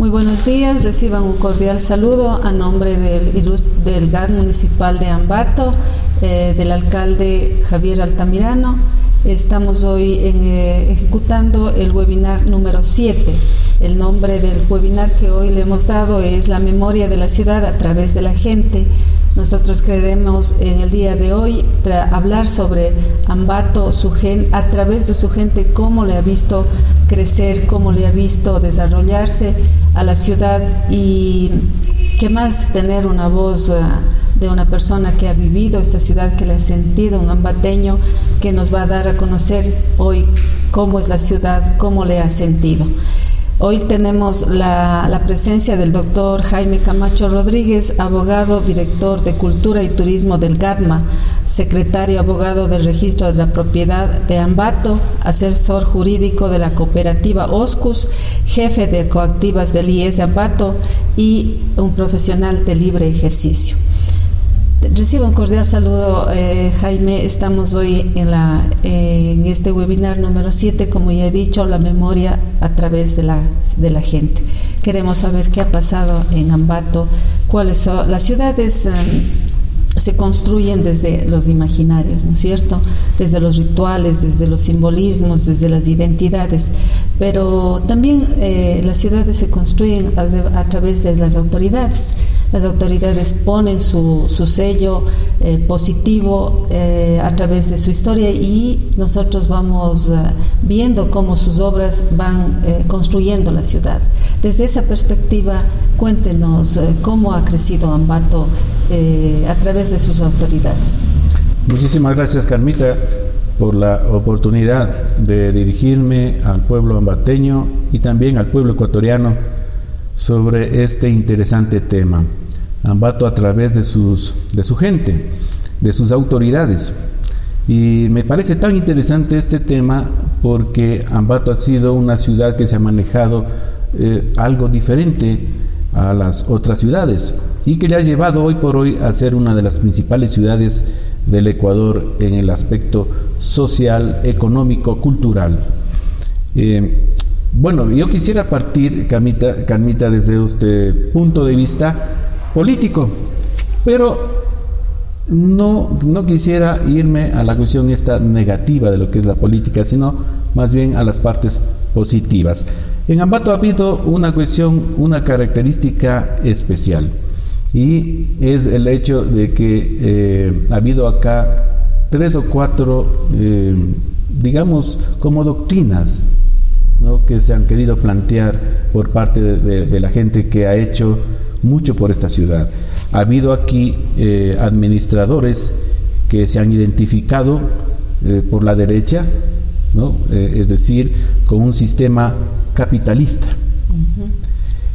Muy buenos días, reciban un cordial saludo a nombre del, del GAD municipal de Ambato, eh, del alcalde Javier Altamirano. Estamos hoy eh, ejecutando el webinar número 7. El nombre del webinar que hoy le hemos dado es La memoria de la ciudad a través de la gente. Nosotros queremos en el día de hoy hablar sobre Ambato su gen, a través de su gente, cómo le ha visto crecer, cómo le ha visto desarrollarse a la ciudad y qué más tener una voz eh, de una persona que ha vivido esta ciudad, que le ha sentido, un ambateño que nos va a dar a conocer hoy cómo es la ciudad, cómo le ha sentido. Hoy tenemos la, presencia del doctor Jaime Camacho Rodríguez, abogado, director de Cultura y Turismo del GADMA, secretario abogado del Registro de la Propiedad de Ambato, asesor jurídico de la cooperativa OSCUS, jefe de coactivas del IES Ambato y un profesional de libre ejercicio. Recibo un cordial saludo, eh, Jaime. Estamos hoy en, la, este webinar número 7, como ya he dicho, la memoria a través de la, de la gente. Queremos saber qué ha pasado en Ambato, cuáles son las ciudades. Eh, se construyen desde los imaginarios, ¿no es cierto? Desde los rituales, desde los simbolismos, desde las identidades. Pero también eh, las ciudades se construyen a, través de las autoridades. Las autoridades ponen su, su sello eh, positivo eh, a través de su historia y nosotros vamos viendo cómo sus obras van construyendo la ciudad. Desde esa perspectiva, cuéntenos cómo ha crecido Ambato a través de sus autoridades. Muchísimas gracias, Carmita, por la oportunidad de dirigirme al pueblo ambateño y también al pueblo ecuatoriano sobre este interesante tema. Ambato a través de, sus, de su gente, de sus autoridades. Y me parece tan interesante este tema porque Ambato ha sido una ciudad que se ha manejado eh, algo diferente a las otras ciudades y que le ha llevado hoy por hoy a ser una de las principales ciudades del Ecuador en el aspecto social, económico, cultural. Eh, bueno, yo quisiera partir, Carmita, desde este punto de vista político, pero no, no quisiera irme a la cuestión esta negativa de lo que es la política, sino más bien a las partes positivas. En Ambato ha habido una cuestión, una característica especial y es el hecho de que eh, ha habido acá tres o cuatro, eh, digamos, como doctrinas que se han querido plantear por parte de, la gente que ha hecho mucho por esta ciudad. Ha habido aquí eh, administradores que se han identificado por la derecha, ¿no? es decir, con un sistema capitalista.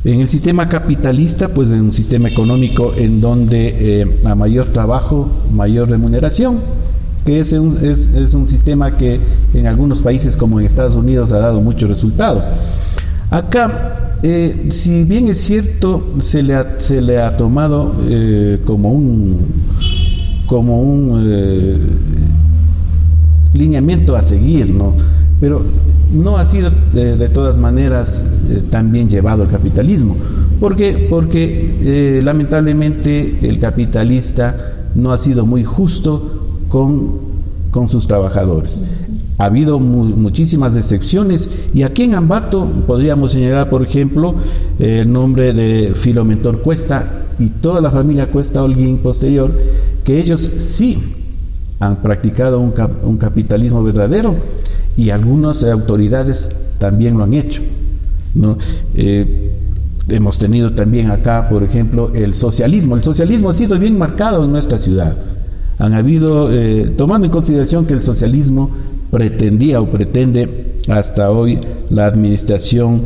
En el sistema capitalista, pues en un sistema económico en donde eh, a mayor trabajo, mayor remuneración, que es un, es, es un, sistema que en algunos países como en Estados Unidos ha dado mucho resultado. Acá, eh, si bien es cierto, se le ha, se le ha tomado eh, como un, como un lineamiento a seguir, ¿no? Pero no ha sido de, todas maneras eh, tan bien llevado el capitalismo. ¿Por qué? Porque eh, lamentablemente el capitalista no ha sido muy justo con, con sus trabajadores. Ha habido muchísimas excepciones y aquí en Ambato podríamos señalar, por ejemplo, el nombre de Filomentor Cuesta y toda la familia Cuesta Holguín posterior, que ellos sí han practicado un, un capitalismo verdadero y algunas autoridades también lo han hecho. ¿no? Eh, hemos tenido también acá, por ejemplo, el socialismo. El socialismo ha sido bien marcado en nuestra ciudad. Han habido, eh, tomando en consideración que el socialismo pretendía o pretende hasta hoy la administración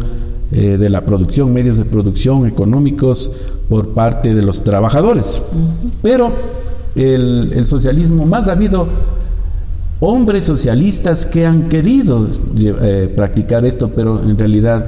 eh, de la producción, medios de producción económicos por parte de los trabajadores. Pero el, el socialismo más ha habido hombres socialistas que han querido eh, practicar esto, pero en realidad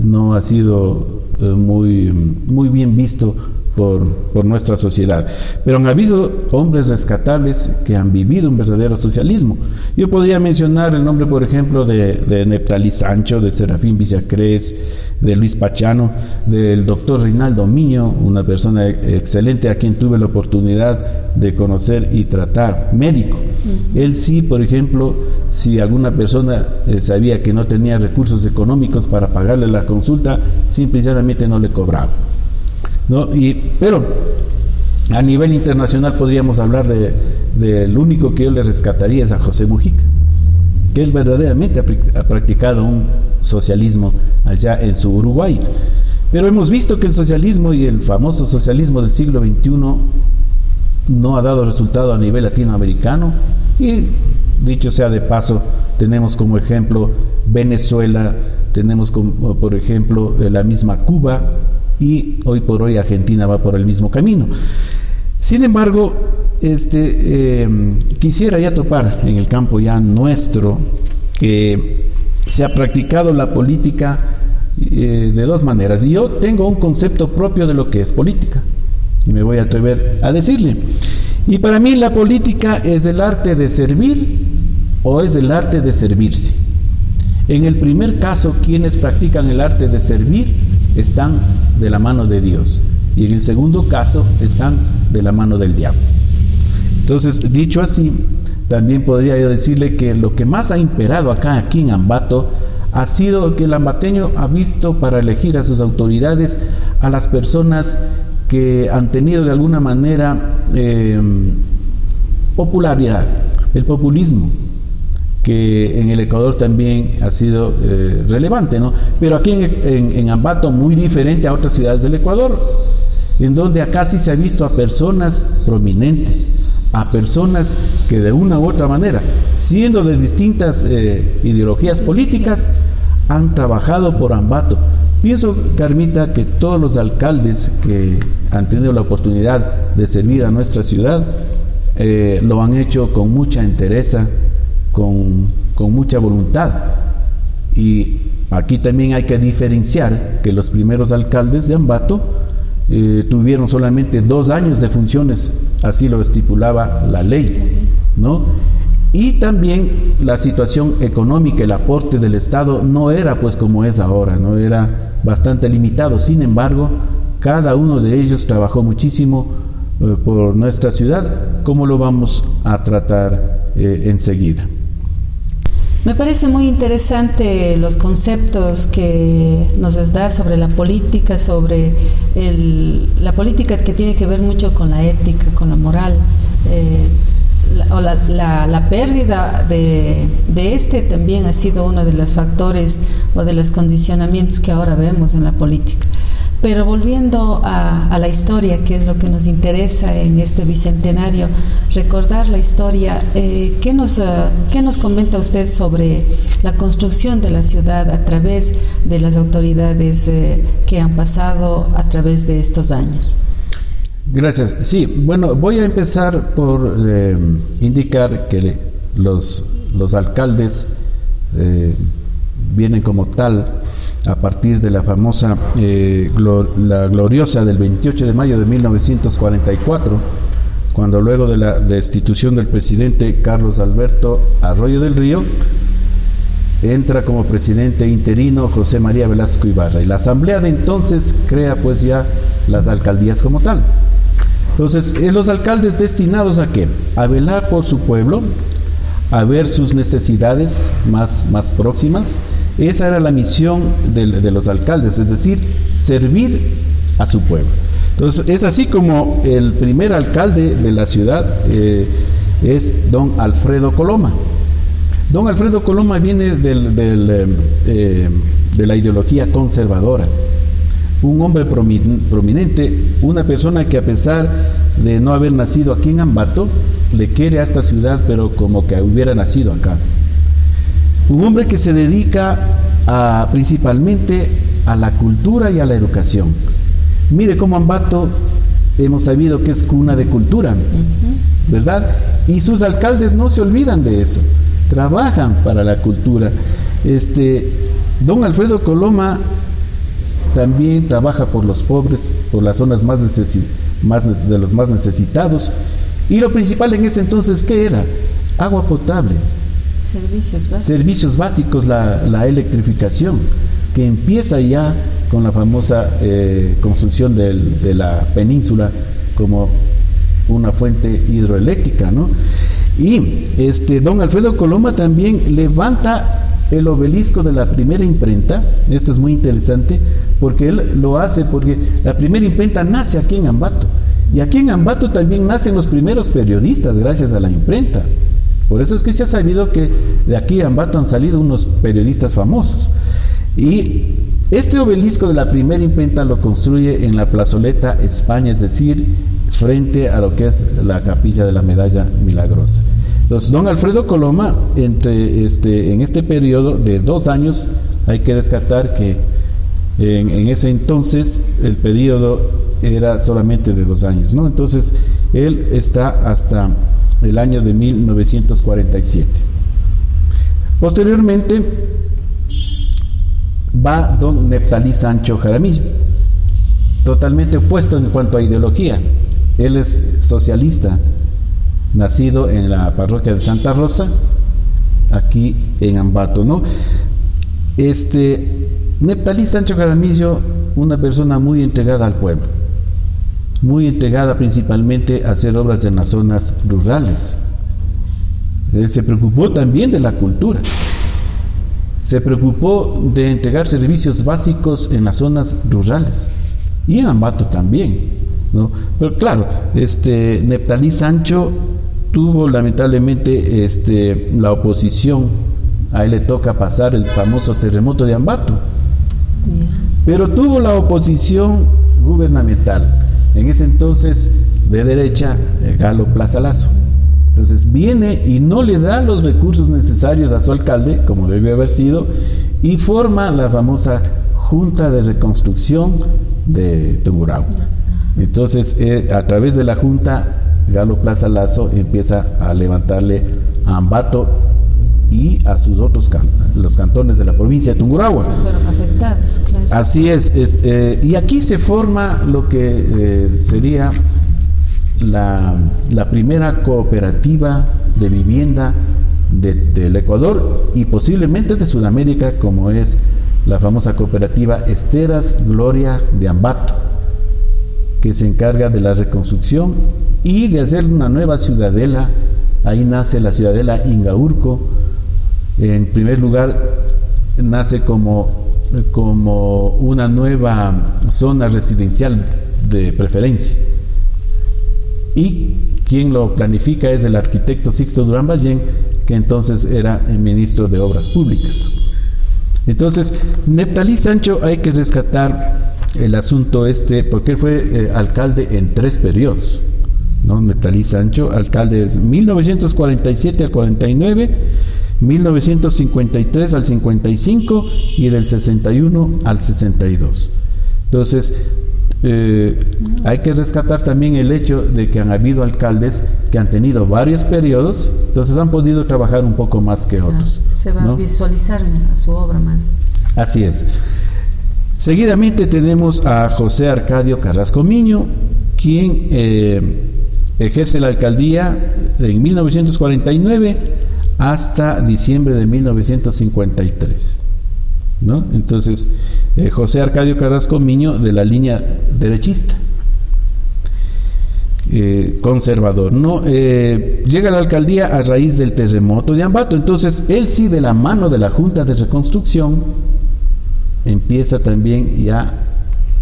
no ha sido eh, muy, muy bien visto por, por, nuestra sociedad. Pero han habido hombres rescatables que han vivido un verdadero socialismo. Yo podría mencionar el nombre, por ejemplo, de, de Neptalí Sancho, de Serafín Villacrés, de Luis Pachano, del doctor Reinaldo Miño, una persona excelente a quien tuve la oportunidad de conocer y tratar, médico. Él sí, por ejemplo, si alguna persona eh, sabía que no tenía recursos económicos para pagarle la consulta, simplemente no le cobraba. ¿No? Y, pero a nivel internacional podríamos hablar del de, único que yo le rescataría es a José Mujica, que él verdaderamente ha, practicado un socialismo allá en su Uruguay. Pero hemos visto que el socialismo y el famoso socialismo del siglo XXI no ha dado resultado a nivel latinoamericano y dicho sea de paso, tenemos como ejemplo Venezuela, tenemos como por ejemplo la misma Cuba, y hoy por hoy Argentina va por el mismo camino. Sin embargo, este, eh, quisiera ya topar en el campo ya nuestro que se ha practicado la política eh, de dos maneras. Y yo tengo un concepto propio de lo que es política y me voy a atrever a decirle. Y para mí la política es el arte de servir o es el arte de servirse. En el primer caso, quienes practican el arte de servir están de la mano de Dios y en el segundo caso están de la mano del diablo. Entonces, dicho así, también podría yo decirle que lo que más ha imperado acá, aquí en Ambato, ha sido que el ambateño ha visto para elegir a sus autoridades a las personas que han tenido de alguna manera eh, popularidad, el populismo, que en el Ecuador también ha sido eh, relevante, ¿no? Pero aquí en, Ambato muy diferente a otras ciudades del Ecuador, en donde acá sí se ha visto a personas prominentes, a personas que de una u otra manera, siendo de distintas eh, ideologías políticas, han trabajado por Ambato. Pienso, Carmita, que todos los alcaldes que han tenido la oportunidad de servir a nuestra ciudad eh, lo han hecho con mucha entereza, con, mucha voluntad. Y aquí también hay que diferenciar que los primeros alcaldes de Ambato eh, tuvieron solamente dos años de funciones, así lo estipulaba la ley, ¿no? Y también la situación económica, el aporte del Estado no era pues como es ahora, no era bastante limitado. Sin embargo, cada uno de ellos trabajó muchísimo eh, por nuestra ciudad, como lo vamos a tratar eh, enseguida. Me parece muy interesante los conceptos que nos da sobre la política, sobre la política que tiene que ver mucho con la ética, con la moral. Eh, la, o la, pérdida de, de, este también ha sido uno de los factores o de los condicionamientos que ahora vemos en la política. Pero volviendo a, la historia, que es lo que nos interesa en este bicentenario, recordar la historia, eh, ¿qué, nos, eh, ¿qué nos comenta usted sobre la construcción de la ciudad a través de las autoridades eh, que han pasado a través de estos años? Gracias. Sí, bueno, voy a empezar por indicar que los, los alcaldes vienen como tal a partir de la famosa, eh, la gloriosa del 28 de mayo de 1944, cuando luego de la destitución del presidente Carlos Alberto Arroyo del Río, entra como presidente interino José María Velasco Ibarra y la asamblea de entonces crea pues ya las alcaldías como tal. Entonces, es los alcaldes destinados a qué? A velar por su pueblo, a ver sus necesidades más, más próximas, esa era la misión de, los alcaldes, es decir, servir a su pueblo. Entonces, es así como el primer alcalde de la ciudad eh, es don Alfredo Coloma. Don Alfredo Coloma viene del, eh, eh, de la ideología conservadora, un hombre prominente, una persona que a pesar de no haber nacido aquí en Ambato, le quiere a esta ciudad, pero como que hubiera nacido acá. Un hombre que se dedica a, principalmente a la cultura y a la educación. Mire cómo Ambato hemos sabido que es cuna de cultura, ¿verdad? Y sus alcaldes no se olvidan de eso, trabajan para la cultura. Este, don Alfredo Coloma también trabaja por los pobres, por las zonas más, más de los más necesitados. Y lo principal en ese entonces, ¿qué era? Agua potable. Servicios básicos. Servicios básicos, la, electrificación, que empieza ya con la famosa eh, construcción de la península como una fuente hidroeléctrica, ¿no? Y este don Alfredo Coloma también levanta el obelisco de la primera imprenta. Esto es muy interesante porque él lo hace porque la primera imprenta nace aquí en Ambato. Y aquí en Ambato también nacen los primeros periodistas gracias a la imprenta. Por eso es que se ha sabido que de aquí a Ambato han salido unos periodistas famosos. Y este obelisco de la primera imprenta lo construye en la plazoleta España, es decir, frente a lo que es la capilla de la medalla milagrosa. Entonces, don Alfredo Coloma, entre este, en este periodo de dos años, hay que descartar que en, ese entonces el periodo era solamente de dos años, ¿no? Entonces, él está hasta el año de 1947. Posteriormente, va don Neptalí Sancho Jaramillo, totalmente opuesto en cuanto a ideología. Él es socialista, nacido en la parroquia de Santa Rosa, aquí en Ambato, ¿no? Este, Neptalí Sancho Jaramillo, una persona muy entregada al pueblo, muy entregada principalmente a hacer obras en las zonas rurales. Él se preocupó también de la cultura, se preocupó de entregar servicios básicos en las zonas rurales. Y en Ambato también. Pero claro, este Neptalí Sancho tuvo lamentablemente este, la oposición, a él le toca pasar el famoso terremoto de Ambato, pero tuvo la oposición gubernamental, en ese entonces de derecha, eh, Galo Plaza Lazo. Entonces viene y no le da los recursos necesarios a su alcalde, como debe haber sido, y forma la famosa Junta de Reconstrucción de Tungurahua. Entonces, eh, a través de la Junta, Galo Plaza Lazo empieza a levantarle a Ambato y a sus otros los cantones de la provincia de Tungurahua. Fueron afectados, claro. Así es, eh, y aquí se forma lo que eh, sería la, primera cooperativa de vivienda del Ecuador y posiblemente de Sudamérica, como es la famosa cooperativa Esteras Gloria de Ambato que se encarga de la reconstrucción y de hacer una nueva ciudadela. Ahí nace la ciudadela Ingaurco. En primer lugar, nace como, como una nueva zona residencial de preferencia. Y quien lo planifica es el arquitecto Sixto Durán Ballén, que entonces era el ministro de Obras Públicas. Entonces, Neptalí Sancho hay que rescatar el asunto este, porque fue eh, alcalde en tres periodos. ¿no? Metalí Sancho, alcalde de 1947 al 49, 1953 al 55 y del 61 al 62. Entonces, eh, hay que rescatar también el hecho de que han habido alcaldes que han tenido varios periodos, entonces han podido trabajar un poco más que otros. se va a visualizar su obra más. Así es. Seguidamente tenemos a José Arcadio Carrasco Miño, quien eh, ejerce la alcaldía en 1949 hasta diciembre de 1953. ¿no? Entonces, eh, José Arcadio Carrasco Miño de la línea derechista. Eh, conservador. ¿no? llega a la alcaldía a raíz del terremoto de Ambato. Entonces, él sí, de la mano de la Junta de Reconstrucción, empieza también ya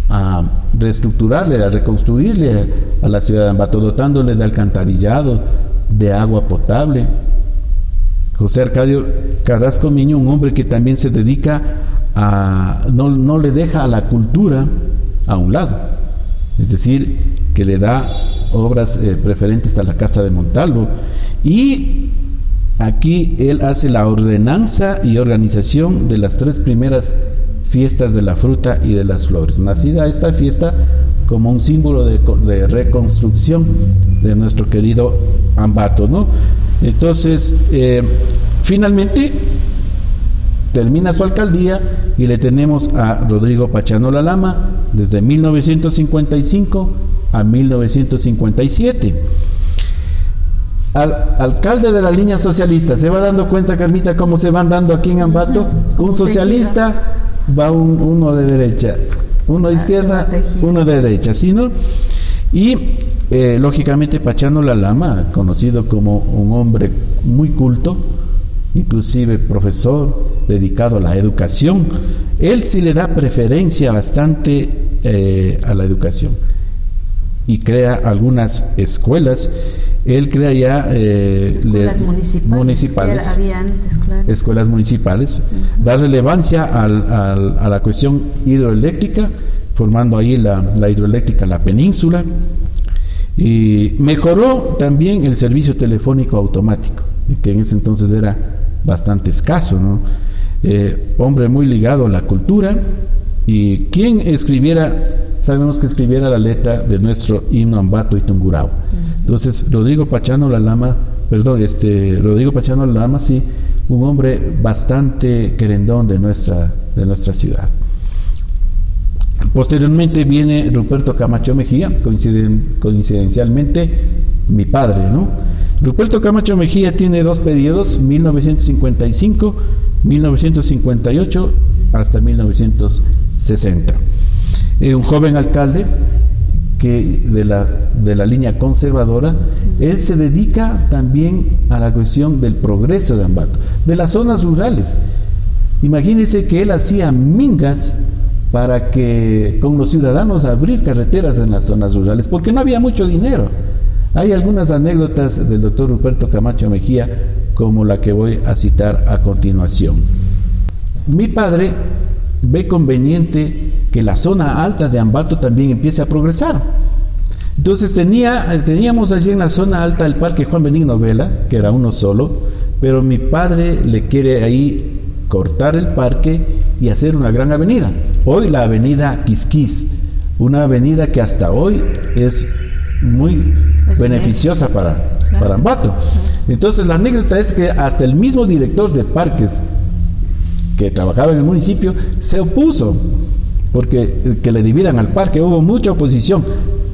a reestructurarle, a reconstruirle a la ciudad de Ambato, dotándole de alcantarillado, de agua potable. José Arcadio Carrasco Miño, un hombre que también se dedica a, no, no le deja a la cultura a un lado, es decir, que le da obras eh, preferentes a la Casa de Montalvo. Y aquí él hace la ordenanza y organización de las tres primeras fiestas de la fruta y de las flores. Nacida esta fiesta como un símbolo de, reconstrucción de nuestro querido Ambato, ¿no? Entonces, eh, finalmente, termina su alcaldía y le tenemos a Rodrigo Pachano Lama desde 1955 a 1957. Al, alcalde de la línea socialista, ¿se va dando cuenta, Carmita, cómo se van dando aquí en Ambato? Un socialista va uno de derecha, uno de izquierda, uno de derecha, ¿sí no? Y eh, lógicamente Pachano Lama, conocido como un hombre muy culto, inclusive profesor dedicado a la educación, él sí le da preferencia bastante eh, a la educación y crea algunas escuelas. Él crea ya eh, escuelas municipales, escuelas municipales, da relevancia a la cuestión hidroeléctrica, formando ahí la, la hidroeléctrica La Península, y mejoró también el servicio telefónico automático, que en ese entonces era bastante escaso, ¿no? Eh, hombre muy ligado a la cultura. Y quien escribiera, sabemos que escribiera la letra de nuestro himno Ambato y Tungurao. Entonces, Rodrigo Pachano La Lama, perdón, este, Rodrigo Pachano La Lama, sí, un hombre bastante querendón de nuestra, de nuestra ciudad. Posteriormente viene Ruperto Camacho Mejía, coincidencialmente mi padre, ¿no? Ruperto Camacho Mejía tiene dos periodos, 1955, 1958 hasta 1960. Eh, un joven alcalde que de la, de la línea conservadora, él se dedica también a la cuestión del progreso de Ambato, de las zonas rurales. Imagínense que él hacía mingas para que con los ciudadanos abrir carreteras en las zonas rurales, porque no había mucho dinero. Hay algunas anécdotas del doctor Ruperto Camacho Mejía, como la que voy a citar a continuación. Mi padre ve conveniente que la zona alta de Ambato también empiece a progresar. Entonces tenía, teníamos allí en la zona alta el parque Juan Benigno Vela, que era uno solo, pero mi padre le quiere ahí cortar el parque y hacer una gran avenida. Hoy la avenida Quisquis, una avenida que hasta hoy es muy beneficiosa para, para Ambato. Entonces la anécdota es que hasta el mismo director de parques que trabajaba en el municipio se opuso porque que le dividan al parque hubo mucha oposición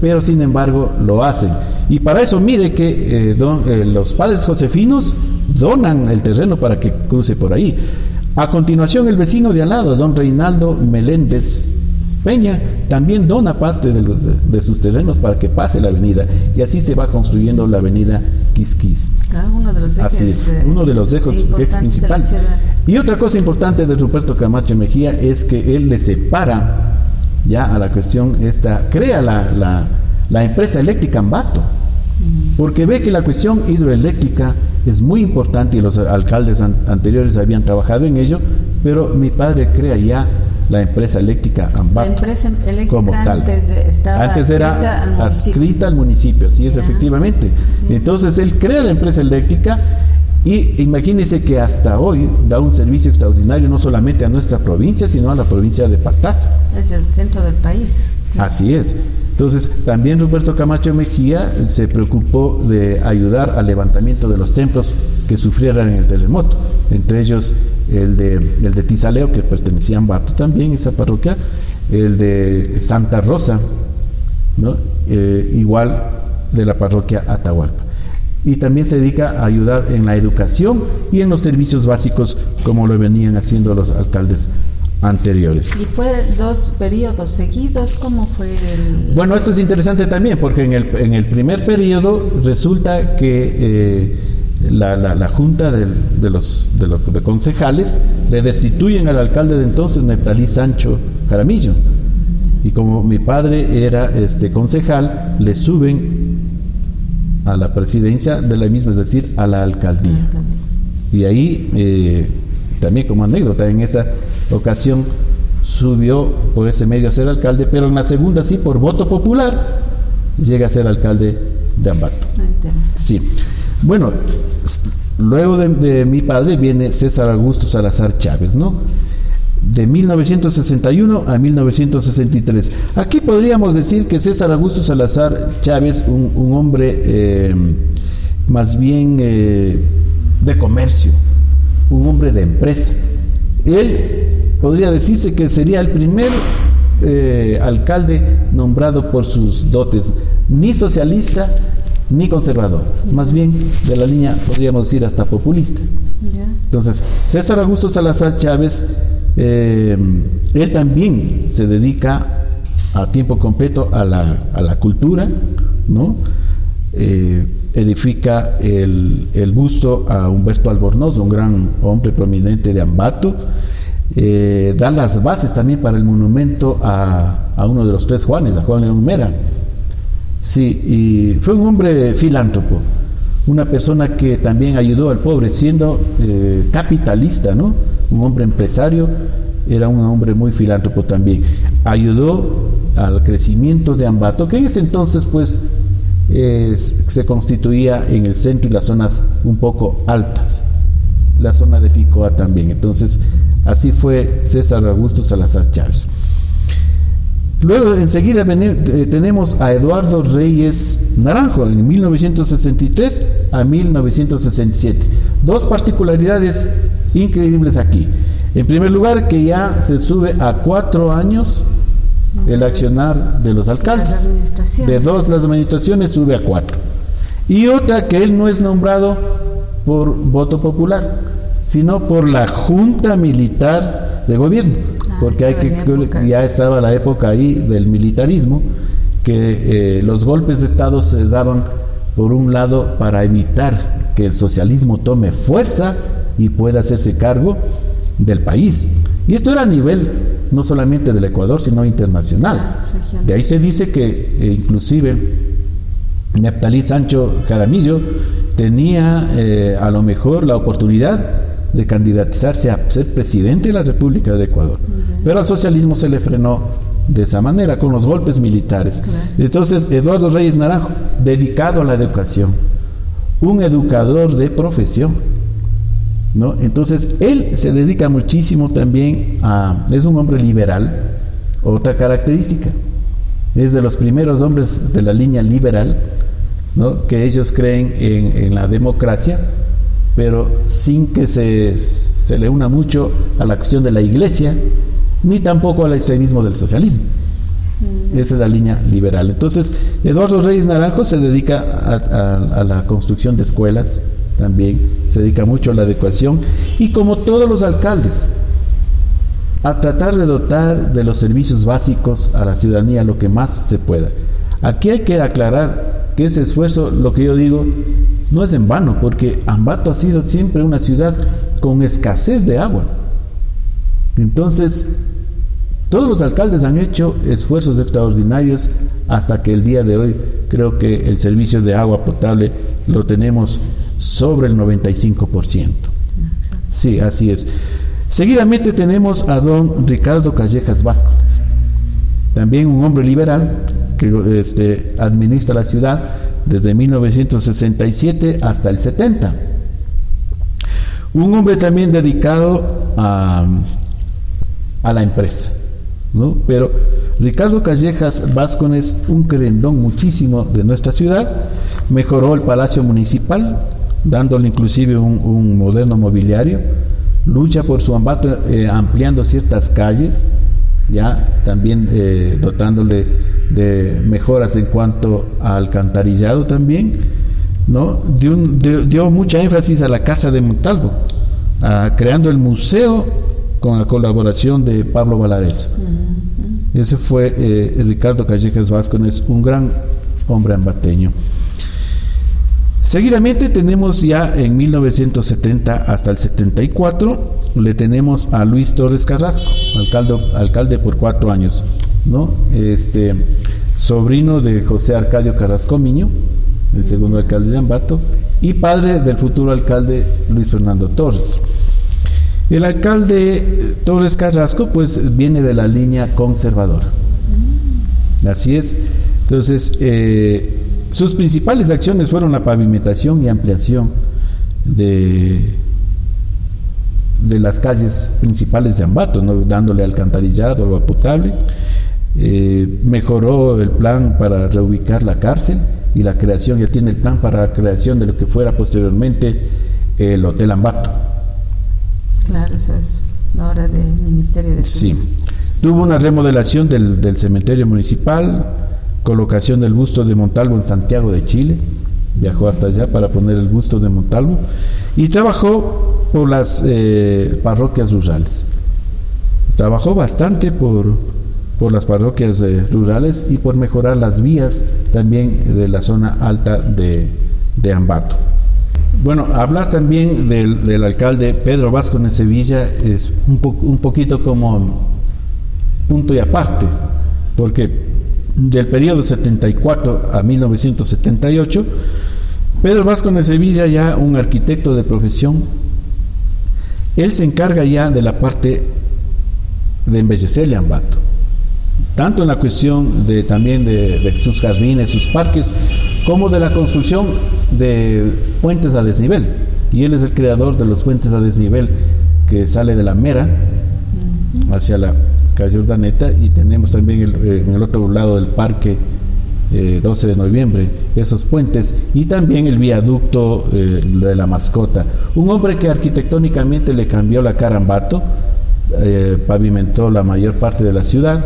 pero sin embargo lo hacen. Y para eso mire que eh, eh, los padres josefinos donan el terreno para que cruce por ahí. A continuación, el vecino de al lado, don Reinaldo Meléndez Peña, también dona parte de, sus terrenos para que pase la avenida y así se va construyendo la avenida Quisquis. uno de los ejes, así es, uno de los ejes, principales. Y otra cosa importante de Ruperto Camacho Mejía es que él le separa ya a la cuestión esta, crea la, la empresa eléctrica Ambato, mm. porque ve que la cuestión hidroeléctrica es muy importante y los alcaldes anteriores habían trabajado en ello, pero mi padre crea ya la empresa eléctrica Ambato. La empresa eléctrica como tal. antes estaba antes era al adscrita al municipio, así es, efectivamente. Entonces él crea la empresa eléctrica y imagínese que hasta hoy da un servicio extraordinario no solamente a nuestra provincia, sino a la provincia de Pastaza. Es el centro del país. Así es. Entonces, también Roberto Camacho Mejía se preocupó de ayudar al levantamiento de los templos que sufrieran en el terremoto, entre ellos el de, el de Tizaleo, que pertenecía a Ambato también, esa parroquia, el de Santa Rosa. Eh, igual de la parroquia Atahualpa. Y también se dedica a ayudar en la educación y en los servicios básicos, como lo venían haciendo los alcaldes anteriores. ¿Y fue dos periodos seguidos? ¿Cómo fue el...? Bueno, esto es interesante también porque en el, en el primer periodo resulta que eh, la, la, junta de, de, los, de los de concejales le destituyen al alcalde de entonces, Neptalí Sancho Jaramillo. Y como mi padre era este concejal, le suben a la presidencia de la misma, es decir, a la alcaldía. Y ahí, eh, también como anécdota, en esa ocasión subió por ese medio a ser alcalde, pero en la segunda sí, por voto popular, llega a ser alcalde de Ambato. Ah, sí. Bueno, luego de, mi padre viene César Augusto Salazar Chávez, ¿no? De 1961 a 1963. Aquí podríamos decir que César Augusto Salazar Chávez, un, hombre eh, más bien eh, de comercio, un hombre de empresa él podría decirse que sería el primer eh, alcalde nombrado por sus dotes, ni socialista ni conservador, más bien de la línea, podríamos decir, hasta populista. Entonces, César Augusto Salazar Chávez, eh, él también se dedica a tiempo completo a la, a la cultura, ¿no? Eh, edifica el, el, busto a Humberto Albornoz, un gran hombre prominente de Ambato, eh, da las bases también para el monumento a, a, uno de los tres Juanes, a Juan León Mera. Sí, y fue un hombre filántropo, una persona que también ayudó al pobre, siendo eh, capitalista, ¿no? Un hombre empresario, era un hombre muy filántropo también. Ayudó al crecimiento de Ambato, que en ese entonces, pues, se constituía en el centro y las zonas un poco altas, la zona de Ficoa también. Entonces, así fue César Augusto Salazar Chávez. Luego, enseguida eh, tenemos a Eduardo Reyes Naranjo, en 1963 a 1967. Dos particularidades increíbles aquí. En primer lugar, que ya se sube a cuatro años el accionar de los alcaldes. De dos las administraciones sube a cuatro. Y otra que él no es nombrado por voto popular, sino por la Junta Militar de Gobierno. Ah, porque hay que, ya estaba la época ahí del militarismo, que eh, los golpes de Estado se daban, por un lado, para evitar que el socialismo tome fuerza y pueda hacerse cargo del país. Y esto era a nivel no solamente del Ecuador, sino internacional. De ahí se dice que eh, inclusive Neptalí Sancho Jaramillo tenía eh, a lo mejor la oportunidad de candidatizarse a ser presidente de la República de Ecuador. Pero al socialismo se le frenó de esa manera, con los golpes militares. Entonces, Eduardo Reyes Naranjo, dedicado a la educación, un educador de profesión, ¿no? Entonces, él se dedica muchísimo también a, es un hombre liberal, otra característica, es de los primeros hombres de la línea liberal, ¿no? que ellos creen en, en la democracia, pero sin que se, se, le una mucho a la cuestión de la iglesia, ni tampoco al extremismo del socialismo. Mm. Esa es la línea liberal. Entonces, Eduardo Reyes Naranjo se dedica a, a la construcción de escuelas, también se dedica mucho a la adecuación y como todos los alcaldes, a tratar de dotar de los servicios básicos a la ciudadanía lo que más se pueda. Aquí hay que aclarar que ese esfuerzo, lo que yo digo, no es en vano, porque Ambato ha sido siempre una ciudad con escasez de agua. Entonces, todos los alcaldes han hecho esfuerzos extraordinarios hasta que el día de hoy creo que el servicio de agua potable lo tenemos sobre el 95%. Sí, así es. Seguidamente tenemos a don Ricardo Callejas Vázquez, también un hombre liberal que este, administra la ciudad desde 1967 hasta el 70. Un hombre también dedicado a, la empresa, ¿no? Pero Ricardo Callejas Vázquez, un querendón muchísimo de nuestra ciudad, mejoró el Palacio Municipal, dándole inclusive un, moderno mobiliario, lucha por su ambato eh, ampliando ciertas calles, ya también eh, dotándole de mejoras en cuanto a alcantarillado también, ¿no? Dio, mucha énfasis a la Casa de Montalvo, creando el museo con la colaboración de Pablo Valares. Ese fue eh, Ricardo Callejas Vázquez, un gran hombre ambateño. Seguidamente tenemos ya en 1970 hasta el 74, le tenemos a Luis Torres Carrasco, alcalde, alcalde por cuatro años, ¿no? Este, sobrino de José Arcadio Carrasco Miño, el segundo alcalde de Ambato, y padre del futuro alcalde Luis Fernando Torres. El alcalde Torres Carrasco, pues viene de la línea conservadora. Así es. Entonces, eh, sus principales acciones fueron la pavimentación y ampliación de, de las calles principales de Ambato, dándole alcantarillado, agua potable. Eh, mejoró el plan para reubicar la cárcel y la creación, ya tiene el plan para la creación de lo que fuera posteriormente el Hotel Ambato. Claro, eso es ahora del Ministerio de Sí. Tuvo una remodelación del, del cementerio municipal, colocación del busto de Montalvo en Santiago de Chile. Viajó hasta allá para poner el busto de Montalvo y trabajó por las eh, parroquias rurales. Trabajó bastante por, por las parroquias eh, rurales y por mejorar las vías también de la zona alta de, de Ambato. Bueno, hablar también del, alcalde Pedro Vasco en Sevilla es un, un poquito como punto y aparte, porque del periodo 74 a 1978, Pedro Vasco de Sevilla, ya un arquitecto de profesión, él se encarga ya de la parte de embellecerle a Ambato, tanto en la cuestión de también de, de sus jardines, sus parques, como de la construcción de puentes a desnivel. Y él es el creador de los puentes a desnivel que sale de la Mera hacia la Urdaneta y tenemos también eh, en el otro lado del parque eh, 12 de noviembre esos puentes y también el viaducto eh, de la mascota. Un hombre que arquitectónicamente le cambió la cara a Ambato, eh, pavimentó la mayor parte de la ciudad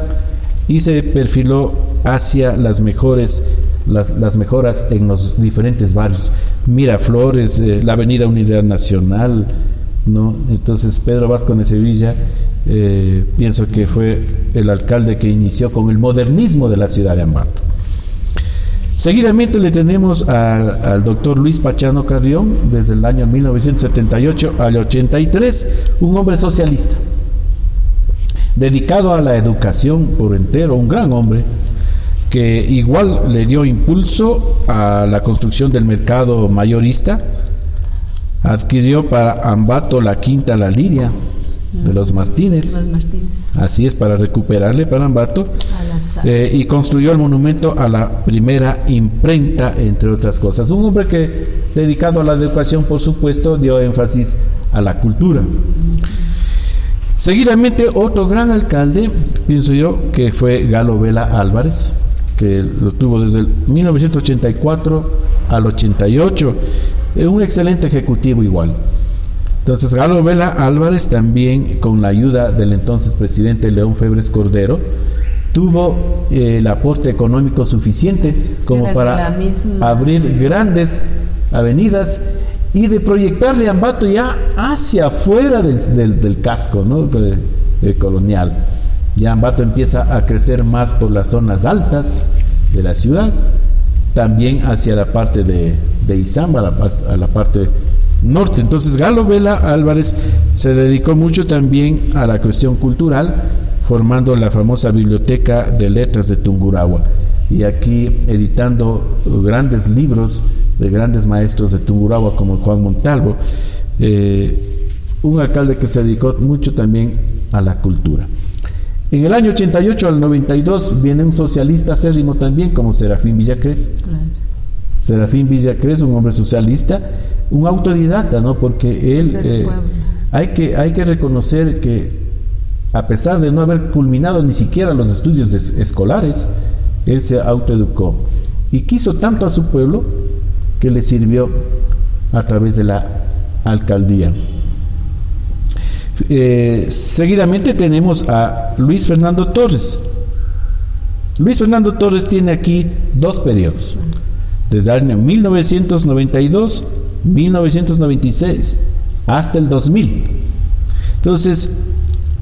y se perfiló hacia las mejores las, las mejoras en los diferentes barrios Miraflores eh, la avenida Unidad Nacional no entonces Pedro Vasco de Sevilla eh, pienso que fue el alcalde que inició con el modernismo de la ciudad de Ambato. Seguidamente le tenemos al doctor Luis Pachano Carrión, desde el año 1978 al 83, un hombre socialista, dedicado a la educación por entero, un gran hombre, que igual le dio impulso a la construcción del mercado mayorista, adquirió para Ambato la quinta La Liria de los Martínez, Los Martínez. así es, para recuperarle para Ambato, A las eh, y construyó el monumento a la primera imprenta, entre otras cosas. Un hombre que, dedicado a la educación, por supuesto, dio énfasis a la cultura. Seguidamente, otro gran alcalde, pienso yo, que fue Galo Vela Álvarez, que lo tuvo desde el 1984 al 88. Eh, Un excelente ejecutivo igual. Entonces, Galo Vela Álvarez también, con la ayuda del entonces presidente León Febres Cordero, tuvo eh, el aporte económico suficiente como Era para misma- abrir grandes avenidas y de proyectarle Ambato ya hacia afuera del, del- del casco ¿no? de- de colonial. Ya Ambato empieza a crecer más por las zonas altas de la ciudad, también hacia la parte de, de Izamba, a la, pas- a la parte norte. Entonces Galo Vela Álvarez se dedicó mucho también a la cuestión cultural, formando la famosa Biblioteca de Letras de Tungurahua. Y aquí editando grandes libros de grandes maestros de Tungurahua como Juan Montalvo, eh, un alcalde que se dedicó mucho también a la cultura. En el año 88 al 92 viene un socialista acérrimo también como Serafín Villacrés. Claro. Serafín Villacrés, un hombre socialista, un autodidacta, ¿no? Porque él eh, hay que hay que reconocer que a pesar de no haber culminado ni siquiera los estudios des- escolares, él se autoeducó y quiso tanto a su pueblo que le sirvió a través de la alcaldía. Eh, seguidamente tenemos a Luis Fernando Torres. Luis Fernando Torres tiene aquí dos periodos, desde el año 1992, 1996, hasta el 2000. Entonces,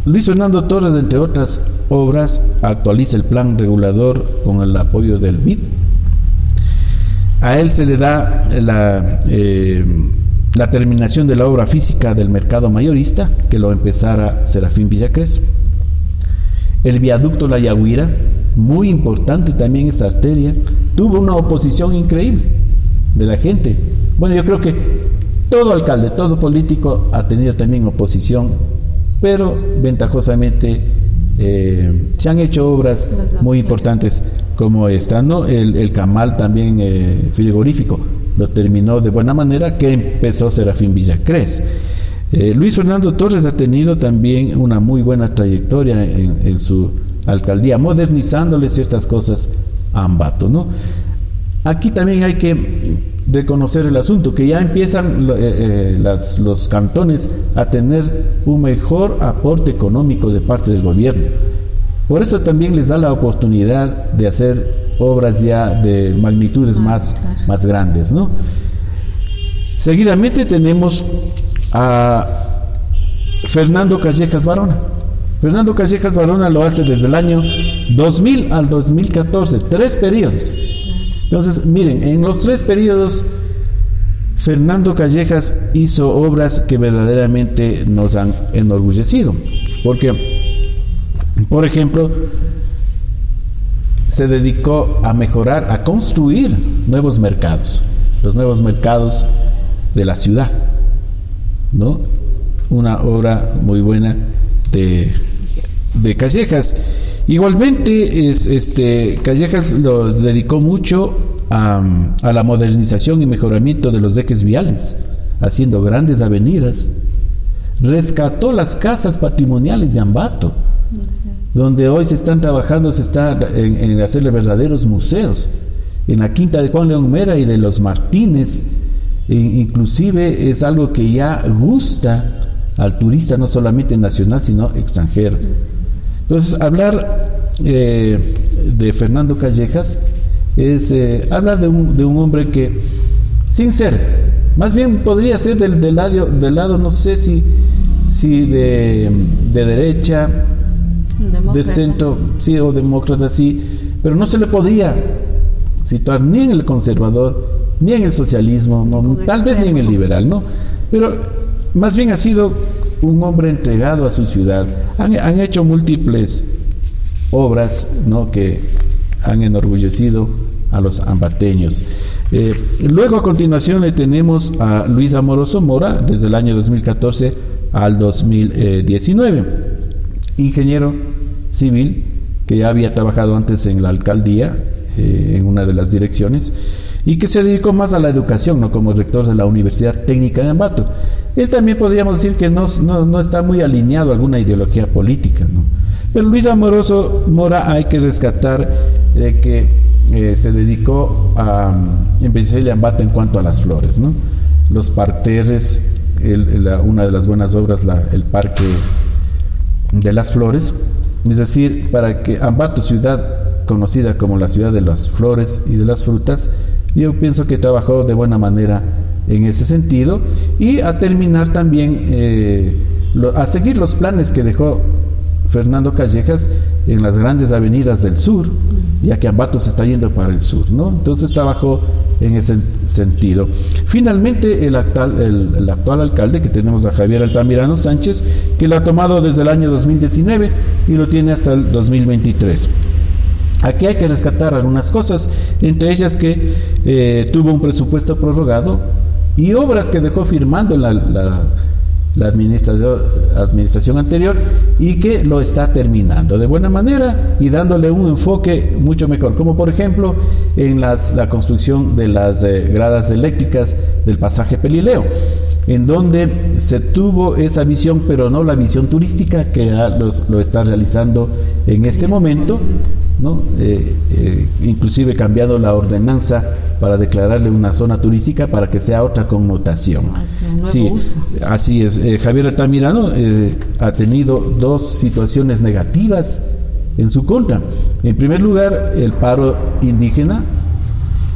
Luis Fernando Torres, entre otras obras, actualiza el plan regulador con el apoyo del BID. A él se le da la, eh, la terminación de la obra física del mercado mayorista, que lo empezara Serafín Villacrés. El viaducto La Yaguira, muy importante también esa arteria, tuvo una oposición increíble de la gente. Bueno, yo creo que todo alcalde, todo político ha tenido también oposición, pero ventajosamente eh, se han hecho obras muy importantes como esta, ¿no? El, el Camal también eh, frigorífico lo terminó de buena manera que empezó Serafín Villacrés. Eh, Luis Fernando Torres ha tenido también una muy buena trayectoria en, en su alcaldía, modernizándole ciertas cosas a Ambato, ¿no? Aquí también hay que reconocer el asunto, que ya empiezan eh, eh, los cantones a tener un mejor aporte económico de parte del gobierno. Por eso también les da la oportunidad de hacer obras ya de magnitudes ah, más, más grandes. ¿no? Seguidamente tenemos a Fernando Callejas Barona. Fernando Callejas Barona lo hace desde el año 2000 al 2014, tres periodos. Entonces, miren, en los tres periodos, Fernando Callejas hizo obras que verdaderamente nos han enorgullecido. Porque, por ejemplo, se dedicó a mejorar, a construir nuevos mercados, los nuevos mercados de la ciudad, ¿no? Una obra muy buena de, de Callejas. Igualmente, es, este, Callejas lo dedicó mucho a, la modernización y mejoramiento de los ejes viales, haciendo grandes avenidas. Rescató las casas patrimoniales de Ambato, donde hoy se están trabajando, se está en, hacerle verdaderos museos. En la quinta de Juan León Mera y de los Martínez, e inclusive es algo que ya gusta al turista, no solamente nacional, sino extranjero. Entonces, hablar eh, de Fernando Callejas es eh, hablar de un, de un, hombre que, sin ser, más bien podría ser del, del, lado, del lado, no sé si, si de, de derecha, de centro, sí, o demócrata, sí, pero no se le podía situar ni en el conservador, ni en el socialismo, tal vez ni en el liberal, ¿no? Pero más bien ha sido un hombre entregado a su ciudad. Han, hecho múltiples obras ¿no? que han enorgullecido a los ambateños. Eh, luego a continuación le tenemos a Luis Amoroso Mora desde el año 2014 al 2019, ingeniero civil que ya había trabajado antes en la alcaldía, eh, en una de las direcciones, y que se dedicó más a la educación, ¿no? como rector de la Universidad Técnica de Ambato. Él también podríamos decir que no, no, está muy alineado a alguna ideología política, ¿no? Pero Luis Amoroso Mora hay que rescatar de que eh, se dedicó a empezar a Ambato en cuanto a las flores, ¿no? Los parterres, una de las buenas obras, el Parque de las Flores, es decir, para que Ambato, ciudad conocida como la ciudad de las flores y de las frutas, yo pienso que trabajó de buena manera en ese sentido y a terminar también eh, a seguir los planes que dejó Fernando Callejas en las grandes avenidas del sur, ya que Ambato se está yendo para el sur, ¿no? Entonces trabajó en ese sentido. Finalmente, el actual, el, actual alcalde que tenemos a Javier Altamirano Sánchez, que lo ha tomado desde el año 2019 y lo tiene hasta el 2023. Aquí hay que rescatar algunas cosas, entre ellas que eh, tuvo un presupuesto prorrogado y obras que dejó firmando la, la, administración, anterior y que lo está terminando de buena manera y dándole un enfoque mucho mejor, como por ejemplo en las, la construcción de las eh, gradas eléctricas del pasaje Pelileo en donde se tuvo esa visión, pero no la visión turística que lo está realizando en este momento, ¿no? Eh, eh, inclusive cambiando la ordenanza para declararle una zona turística para que sea otra connotación. Sí, así es. Eh, Javier Altamirano ha tenido dos situaciones negativas en su contra. En primer lugar, el paro indígena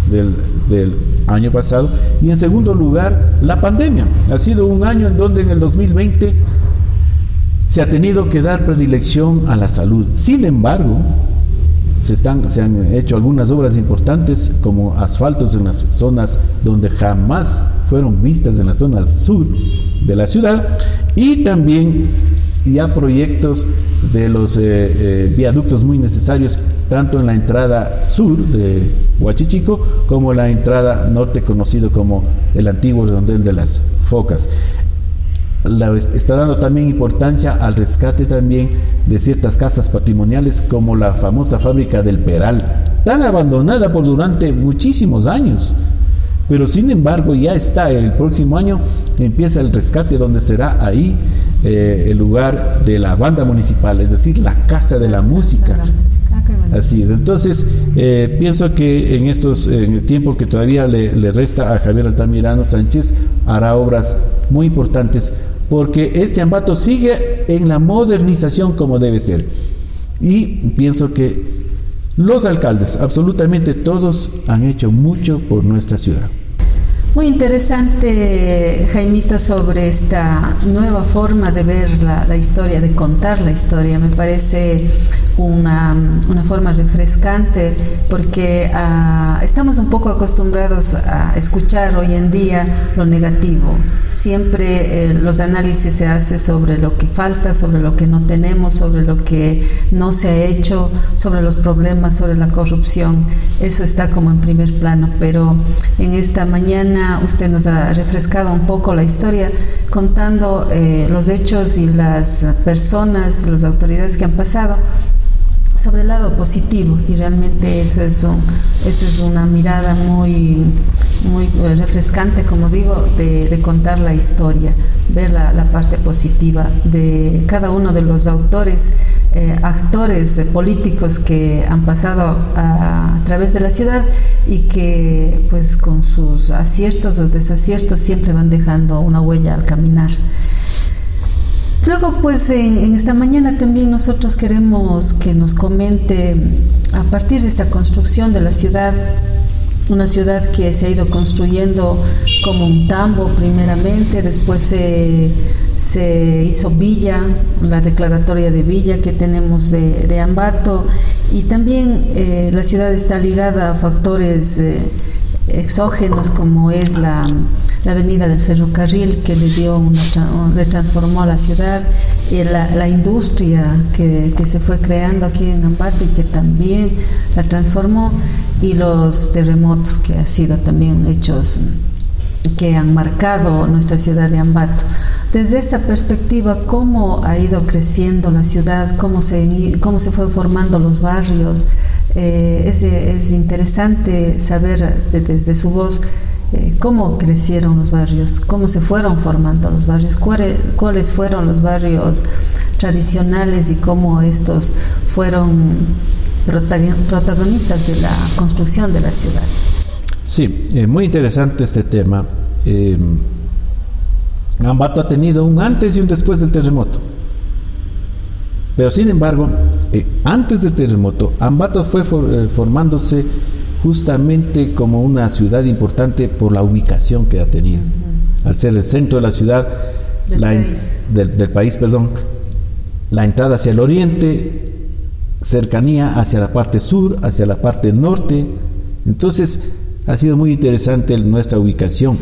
del, del, año pasado y en segundo lugar, la pandemia. Ha sido un año en donde en el 2020 se ha tenido que dar predilección a la salud. Sin embargo, se, han hecho algunas obras importantes como asfaltos en las zonas donde jamás fueron vistas en la zona sur de la ciudad y también ya proyectos de los eh, eh, viaductos muy necesarios tanto en la entrada sur de Huachichico como la entrada norte conocido como el antiguo redondel de las focas está dando también importancia al rescate también de ciertas casas patrimoniales como la famosa fábrica del Peral, tan abandonada por durante muchísimos años. Pero sin embargo ya está, el próximo año empieza el rescate donde será ahí eh, el lugar de la banda municipal, es decir, la Casa de la Música. Ah, Así es. Entonces, eh, pienso que en estos, en el tiempo que todavía le, le, resta a Javier Altamirano Sánchez, hará obras muy importantes, porque este Ambato sigue en la modernización como debe ser. Y pienso que los alcaldes, absolutamente todos, han hecho mucho por nuestra ciudad. Muy interesante, Jaimito, sobre esta nueva forma de ver la, historia, de contar la historia. Me parece una, una forma refrescante porque uh, estamos un poco acostumbrados a escuchar hoy en día lo negativo. Siempre eh, los análisis se hacen sobre lo que falta, sobre lo que no tenemos, sobre lo que no se ha hecho, sobre los problemas, sobre la corrupción. Eso está como en primer plano, pero en esta mañana usted nos ha refrescado un poco la historia contando eh, los hechos y las personas, las autoridades que han pasado sobre el lado positivo y realmente eso es, un, eso es una mirada muy, muy refrescante, como digo, de, de contar la historia, ver la, la, parte positiva de cada uno de los autores, eh, actores políticos que han pasado a, a, través de la ciudad y que pues con sus aciertos o desaciertos siempre van dejando una huella al caminar. Luego, pues en, en, esta mañana también nosotros queremos que nos comente a partir de esta construcción de la ciudad, una ciudad que se ha ido construyendo como un tambo primeramente, después se, se hizo villa, la declaratoria de villa que tenemos de, de Ambato, y también eh, la ciudad está ligada a factores... Eh, exógenos como es la, la, avenida del ferrocarril que le dio una, le transformó a la ciudad y la, la industria que, que, se fue creando aquí en Ambato y que también la transformó y los terremotos que han sido también hechos que han marcado nuestra ciudad de Ambato. Desde esta perspectiva, ¿cómo ha ido creciendo la ciudad? ¿Cómo se, cómo se fue formando los barrios? Eh, es, es, interesante saber desde su voz eh, cómo crecieron los barrios, cómo se fueron formando los barrios, cuáles, cuáles fueron los barrios tradicionales y cómo estos fueron protagonistas de la construcción de la ciudad. Sí, eh, muy interesante este tema. Eh, Ambato ha tenido un antes y un después del terremoto. Pero sin embargo, eh, antes del terremoto, Ambato fue for, eh, formándose justamente como una ciudad importante por la ubicación que ha tenido. Uh -huh. Al ser el centro de la ciudad, del, la país. Del, del, país, perdón, la entrada hacia el oriente, cercanía hacia la parte sur, hacia la parte norte. Entonces, ha sido muy interesante nuestra ubicación,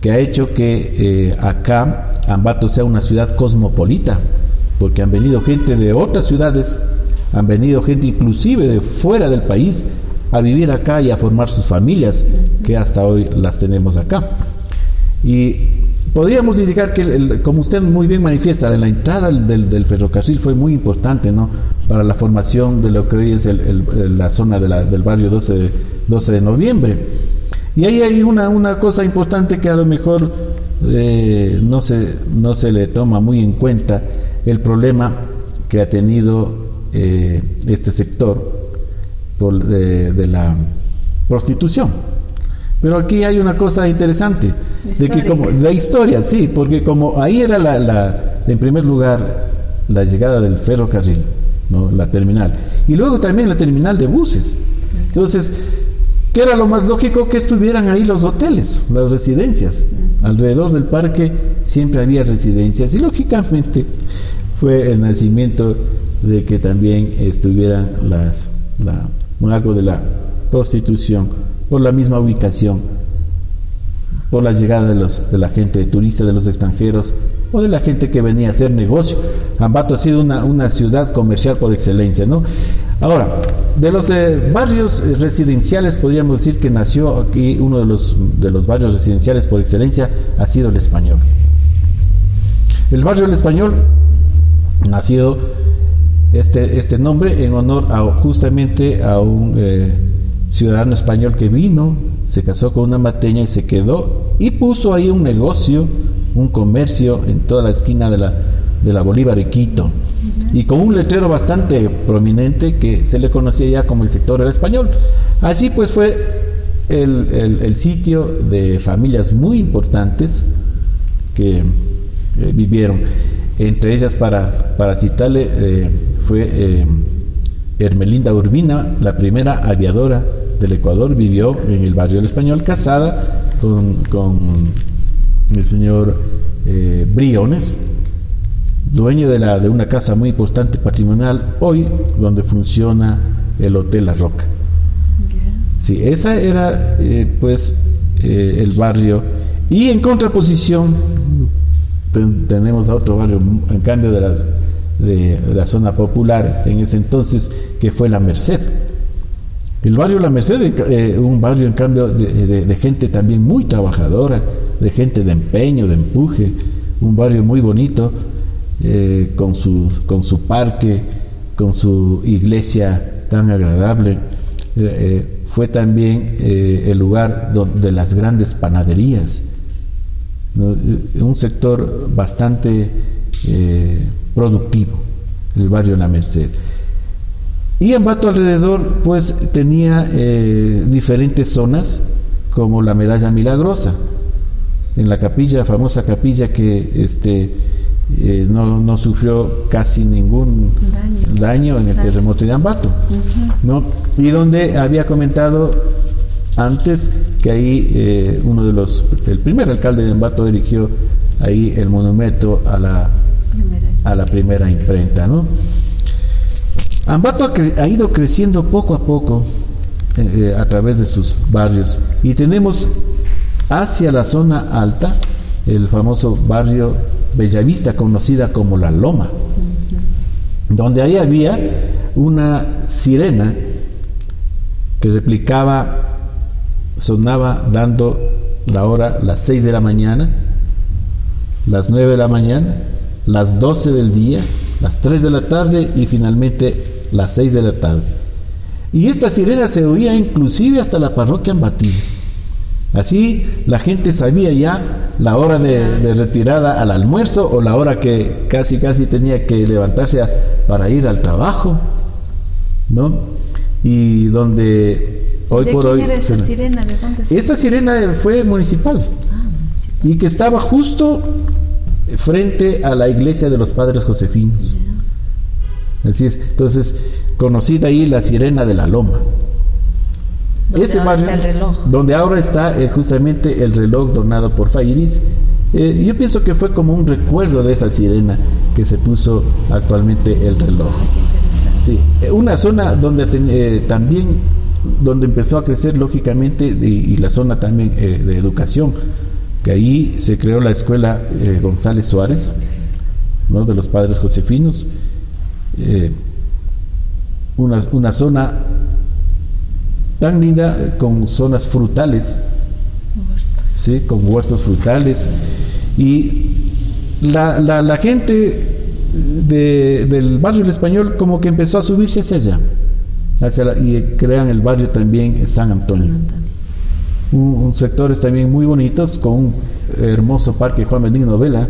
que ha hecho que eh, acá Ambato sea una ciudad cosmopolita porque han venido gente de otras ciudades, han venido gente inclusive de fuera del país a vivir acá y a formar sus familias, que hasta hoy las tenemos acá. Y podríamos indicar que, como usted muy bien manifiesta, la entrada del, ferrocarril fue muy importante ¿no? para la formación de lo que hoy es la zona del barrio 12 de, 12 de noviembre. Y ahí hay una, una cosa importante que a lo mejor eh, no, se, no se le toma muy en cuenta, el problema que ha tenido eh, este sector por, de, de, la prostitución. Pero aquí hay una cosa interesante, de que como la historia, sí, porque como ahí era la, la, en primer lugar la llegada del ferrocarril, ¿no? la terminal, y luego también la terminal de buses. Entonces, ¿qué era lo más lógico? Que estuvieran ahí los hoteles, las residencias. Alrededor del parque siempre había residencias y lógicamente fue el nacimiento de que también estuvieran las, la, algo de la prostitución por la misma ubicación, por la llegada de, los, de la gente turista, de los extranjeros o de la gente que venía a hacer negocio. Ambato ha sido una ciudad comercial por excelencia, ¿no? Ahora, de los eh, barrios residenciales podríamos decir que nació aquí uno de los, de los barrios residenciales por excelencia ha sido el español. El barrio del español nacido este, este nombre en honor a, justamente a un eh, ciudadano español que vino, se casó con una mateña y se quedó y puso ahí un negocio, un comercio en toda la esquina de la, de la Bolívar y Quito. Y con un letrero bastante prominente que se le conocía ya como el sector del español. Así pues fue el, sitio de familias muy importantes que eh, vivieron. Entre ellas, para, para citarle, eh, fue eh, Hermelinda Urbina, la primera aviadora del Ecuador, vivió en el barrio del Español, casada con, con el señor Briones, dueño de, la, de una casa muy importante patrimonial, hoy donde funciona el Hotel La Roca. Sí, esa era eh, pues eh, el barrio. Y en contraposición tenemos a otro barrio, en cambio de la, de, la zona popular en ese entonces, que fue La Merced. El barrio La Merced, eh, un barrio en cambio de, de, gente también muy trabajadora, de gente de empeño, de empuje, un barrio muy bonito, con, su, con su parque, con su iglesia tan agradable fue también eh, el lugar de las grandes panaderías, eh, un sector bastante eh, productivo, el barrio La Merced. Y Ambato alrededor, pues tenía diferentes zonas, como la Medalla Milagrosa, en la capilla, famosa capilla que este, eh, no, no, sufrió casi ningún daño, en el terremoto de Ambato. ¿no? Y donde había comentado antes que ahí eh, uno de los, el primer alcalde de Ambato erigió ahí el monumento a la, a la primera imprenta. ¿no? Ambato ha, ido creciendo poco a poco eh, a través de sus barrios y tenemos hacia la zona alta el famoso barrio Bellavista, conocida como La Loma, donde ahí había una sirena que replicaba, sonaba dando la hora las 6 de la mañana, las 9 de la mañana, las 12 del día, las 3 de la tarde y finalmente las 6 de la tarde. Y esta sirena se oía inclusive hasta la parroquia Ambatí. Así la gente sabía ya la hora de, retirada al almuerzo o la hora que casi casi tenía que levantarse para ir al trabajo, ¿no? Y donde hoy por hoy era esa sirena? ¿De dónde esa sirena fue municipal, ah, municipal y que estaba justo frente a la iglesia de los padres josefinos. Así es, entonces conocida ahí la sirena de la loma. Donde ese barrio, está el reloj. donde ahora está eh, justamente el reloj donado por Fairis. Eh, yo pienso que fue como un recuerdo de esa sirena que se puso actualmente el reloj. Sí, eh, una zona donde también donde empezó a crecer lógicamente y, la zona también de educación, que ahí se creó la escuela González Suárez, ¿no? de los padres josefinos, una, una zona tan linda eh, con zonas frutales, ¿sí? con huertos frutales. Y la, la, gente del barrio español como que empezó a subirse hacia allá. Hacia y crean el barrio también San Antonio. Un, sectores también muy bonitos con un hermoso parque Juan Benigno Vela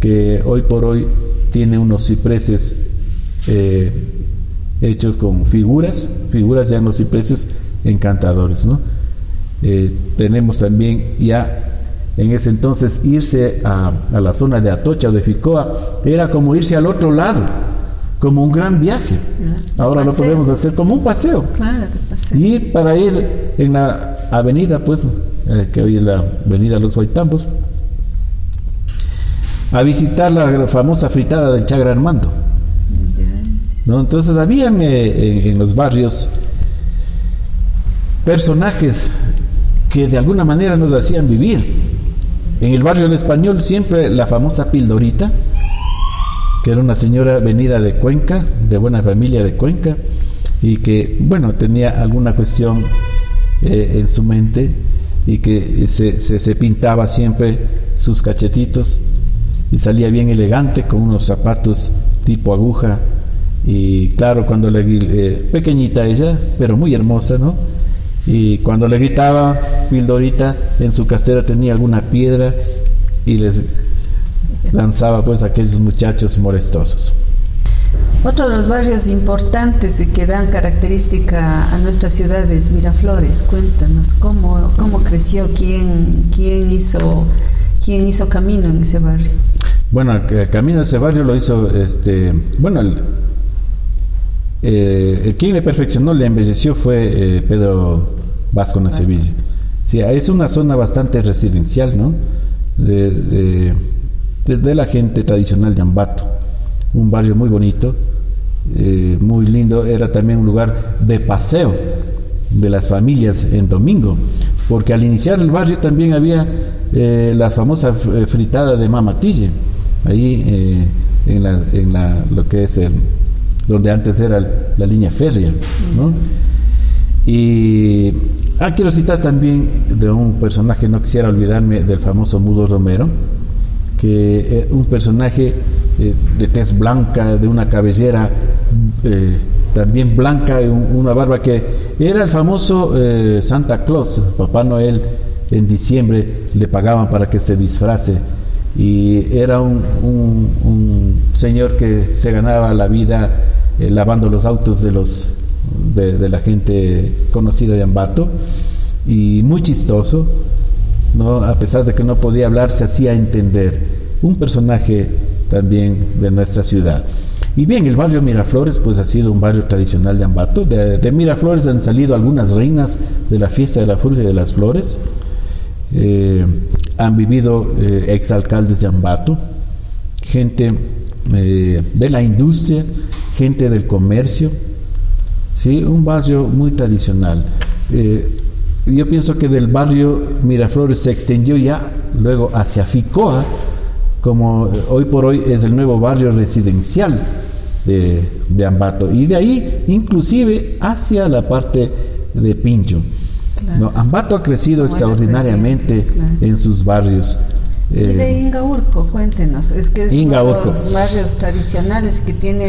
que hoy por hoy tiene unos cipreses eh, hechos con figuras, figuras ya en los cipreses encantadores. ¿no? Eh, tenemos también ya en ese entonces irse a, la zona de Atocha o de Ficoa era como irse al otro lado, como un gran viaje. Ahora lo podemos hacer como un paseo. Y para ir en la avenida, pues, eh, que hoy es la avenida Los Guaitambos, a visitar la famosa fritada del Chagra Armando. ¿No? Entonces habían eh, en, los barrios personajes que de alguna manera nos hacían vivir. En el barrio del español siempre la famosa Pildorita, que era una señora venida de Cuenca, de buena familia de Cuenca, y que, bueno, tenía alguna cuestión eh, en su mente y que se, se, pintaba siempre sus cachetitos y salía bien elegante con unos zapatos tipo aguja y claro, cuando le eh, pequeñita ella, pero muy hermosa, ¿no? Y cuando le gritaba Pildorita, en su castera tenía alguna piedra y les lanzaba pues a aquellos muchachos molestosos. Otro de los barrios importantes que dan característica a nuestra ciudad es Miraflores. Cuéntanos cómo, cómo creció, quién, quién, hizo, quién hizo camino en ese barrio. Bueno, el camino de ese barrio lo hizo, este, bueno, el, eh, quien le perfeccionó, le embelleció fue eh, Pedro Vasco Sevilla. Sí, es una zona bastante residencial, ¿no? De, de, la gente tradicional de Ambato. Un barrio muy bonito, eh, muy lindo. Era también un lugar de paseo de las familias en domingo, porque al iniciar el barrio también había la famosa fritada de Mamatille ahí eh, en, la, en la, lo que es donde antes era la línea férrea. Y ah, quiero citar también de un personaje, no quisiera olvidarme del famoso Mudo Romero, que es un personaje eh, de tez blanca, de una cabellera eh, también blanca, una barba que era el famoso Santa Claus, Papá Noel en diciembre le pagaban para que se disfrace y era un, señor que se ganaba la vida eh, lavando los autos de los de, la gente conocida de Ambato. Y muy chistoso no a pesar de que no podía hablar se hacía entender un personaje también de nuestra ciudad. Y bien el barrio Miraflores pues ha sido un barrio tradicional de Ambato. De, de Miraflores han salido algunas reinas de la fiesta de la fruta y de las flores eh, han vivido eh, exalcaldes de Ambato, gente eh, de la industria, gente del comercio, ¿sí? un barrio muy tradicional. yo pienso que del barrio Miraflores se extendió ya luego hacia Ficoa, como hoy por hoy es el nuevo barrio residencial de, de Ambato, y de ahí inclusive hacia la parte de Pincho. No, Ambato ha crecido extraordinariamente en sus barrios. y de eh, Ingaurco, cuéntenos, es que es uno de los barrios tradicionales que tiene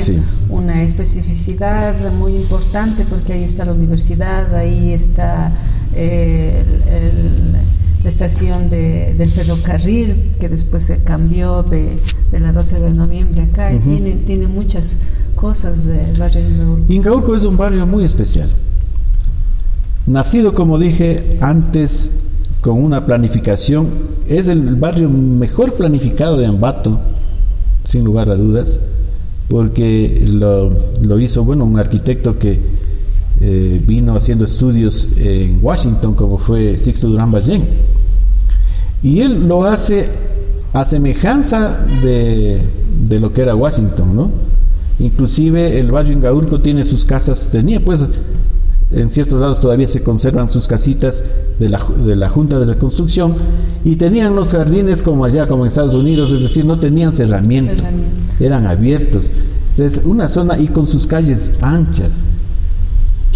una especificidad muy importante porque ahí está la universidad, ahí está eh, la estación del ferrocarril que después se cambió de, la 12 de noviembre acá y tiene, tiene muchas cosas del barrio de Ingaurco. Ingaurco es un barrio muy especial. Nacido, como dije antes, con una planificación, es el barrio mejor planificado de Ambato, sin lugar a dudas, porque lo, hizo, bueno, un arquitecto que eh, vino haciendo estudios en Washington, como fue Sixto Durán Ballén. Y él lo hace a semejanza de, de lo que era Washington, ¿no? Inclusive el barrio Ingaurco tiene sus casas, tenía pues en ciertos lados todavía se conservan sus casitas de la, de la Junta de Reconstrucción y tenían los jardines como allá, como en Estados Unidos, es decir, no tenían cerramiento, eran abiertos. Entonces, una zona y con sus calles anchas.